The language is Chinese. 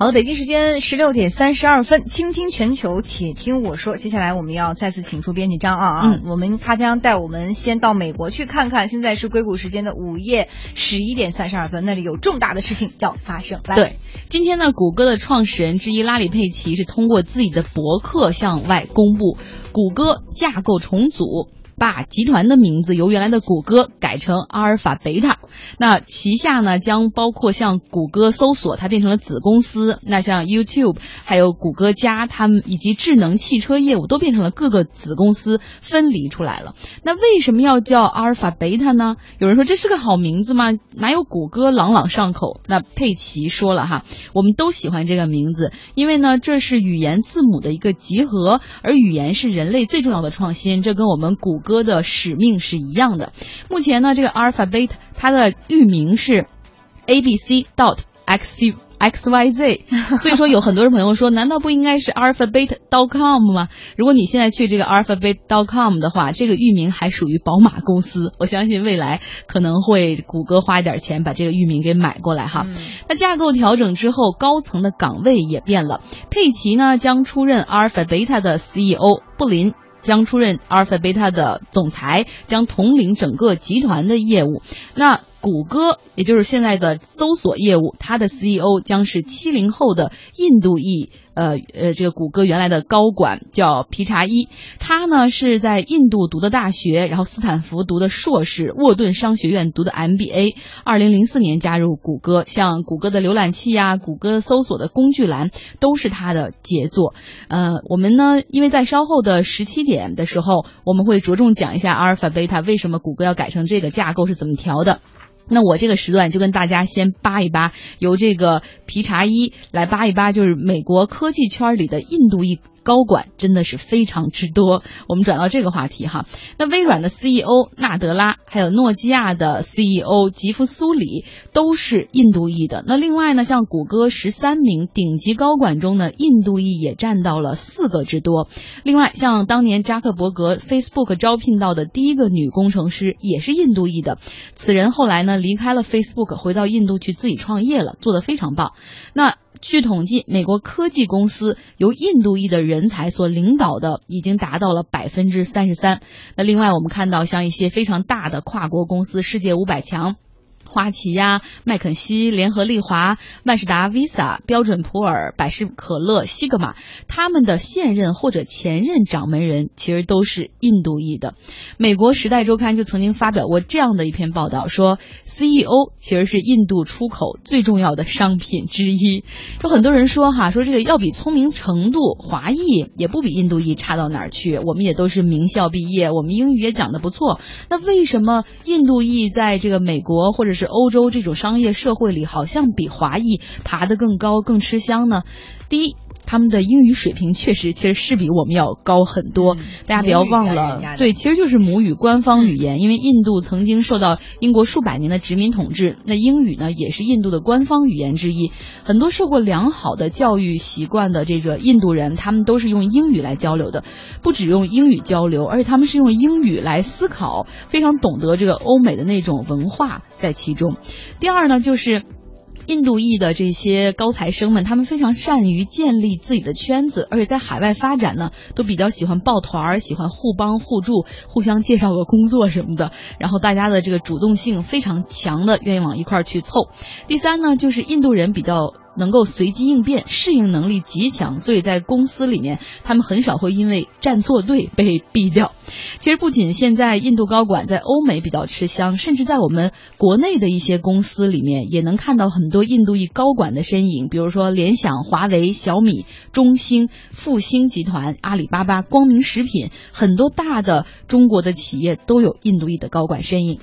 好的，北京时间十六点三十二分，倾听全球，且听我说。接下来我们要再次请出编辑张傲啊，嗯我们他将带我们先到美国去看看。现在是硅谷时间的午夜十一点三十二分，那里有重大的事情要发生。来，对，今天呢，谷歌的创始人之一拉里·佩奇是通过自己的博客向外公布，谷歌架构重组。把集团的名字由原来的谷歌改成阿尔法贝塔，那旗下呢将包括像谷歌搜索，它变成了子公司，那像 YouTube 还有谷歌家，他们以及智能汽车业务都变成了各个子公司分离出来了。那为什么要叫阿尔法贝塔呢？有人说这是个好名字吗？哪有谷歌朗朗上口？那佩奇说了哈，我们都喜欢这个名字，因为呢这是语言字母的一个集合，而语言是人类最重要的创新，这跟我们谷歌的使命是一样的。目前呢，这个 Alphabet 它的域名是 a b c dot x u x y z，所以说有很多人朋友说，难道不应该是 alphabet.com 吗？如果你现在去这个 alphabet.com 的话，这个域名还属于宝马公司，我相信未来可能会谷歌花一点钱把这个域名给买过来哈。嗯那架构调整之后，高层的岗位也变了。佩奇呢将出任阿尔法贝塔的 CEO，布林将出任阿尔法贝塔的总裁，将统领整个集团的业务。那谷歌，也就是现在的搜索业务，它的 CEO 将是七零后的印度裔，呃呃，这个谷歌原来的高管叫皮查伊，他呢是在印度读的大学，然后斯坦福读的硕士，沃顿商学院读的 MBA，二零零四年加入谷歌，像谷歌的浏览器呀、谷歌搜索的工具栏都是他的杰作。呃，我们呢，因为在稍后的十七点的时候，我们会着重讲一下阿尔法贝塔为什么谷歌要改成这个架构是怎么调的。那我这个时段就跟大家先扒一扒，由这个皮查伊来扒一扒，就是美国科技圈里的印度一高管真的是非常之多。我们转到这个话题哈，那微软的 CEO 纳德拉，还有诺基亚的 CEO 吉夫苏里都是印度裔的。那另外呢，像谷歌十三名顶级高管中呢，印度裔也占到了四个之多。另外，像当年扎克伯格 Facebook 招聘到的第一个女工程师也是印度裔的，此人后来呢离开了 Facebook，回到印度去自己创业了，做得非常棒。那据统计，美国科技公司由印度裔的人才所领导的已经达到了百分之三十三。那另外，我们看到像一些非常大的跨国公司，世界五百强。花旗呀、麦肯锡、联合利华、万事达、Visa、标准普尔、百事可乐、西格玛，他们的现任或者前任掌门人其实都是印度裔的。美国《时代周刊》就曾经发表过这样的一篇报道，说 CEO 其实是印度出口最重要的商品之一。有很多人说哈，说这个要比聪明程度，华裔也不比印度裔差到哪儿去。我们也都是名校毕业，我们英语也讲得不错。那为什么印度裔在这个美国或者是是欧洲这种商业社会里，好像比华裔爬得更高、更吃香呢？第一，他们的英语水平确实其实是比我们要高很多。大家不要忘了对，其实就是母语官方语言。因为印度曾经受到英国数百年的殖民统治，那英语呢也是印度的官方语言之一。很多受过良好的教育习惯的这个印度人，他们都是用英语来交流的，不只用英语交流，而且他们是用英语来思考，非常懂得这个欧美的那种文化在其中。第二呢，就是。印度裔的这些高材生们，他们非常善于建立自己的圈子，而且在海外发展呢，都比较喜欢抱团儿，喜欢互帮互助，互相介绍个工作什么的。然后大家的这个主动性非常强的，愿意往一块儿去凑。第三呢，就是印度人比较能够随机应变，适应能力极强，所以在公司里面，他们很少会因为站错队被毙掉。其实不仅现在印度高管在欧美比较吃香，甚至在我们国内的一些公司里面，也能看到很多印度裔高管的身影，比如说联想、华为、小米、中兴、复兴集团、阿里巴巴、光明食品，很多大的中国的企业都有印度裔的高管身影。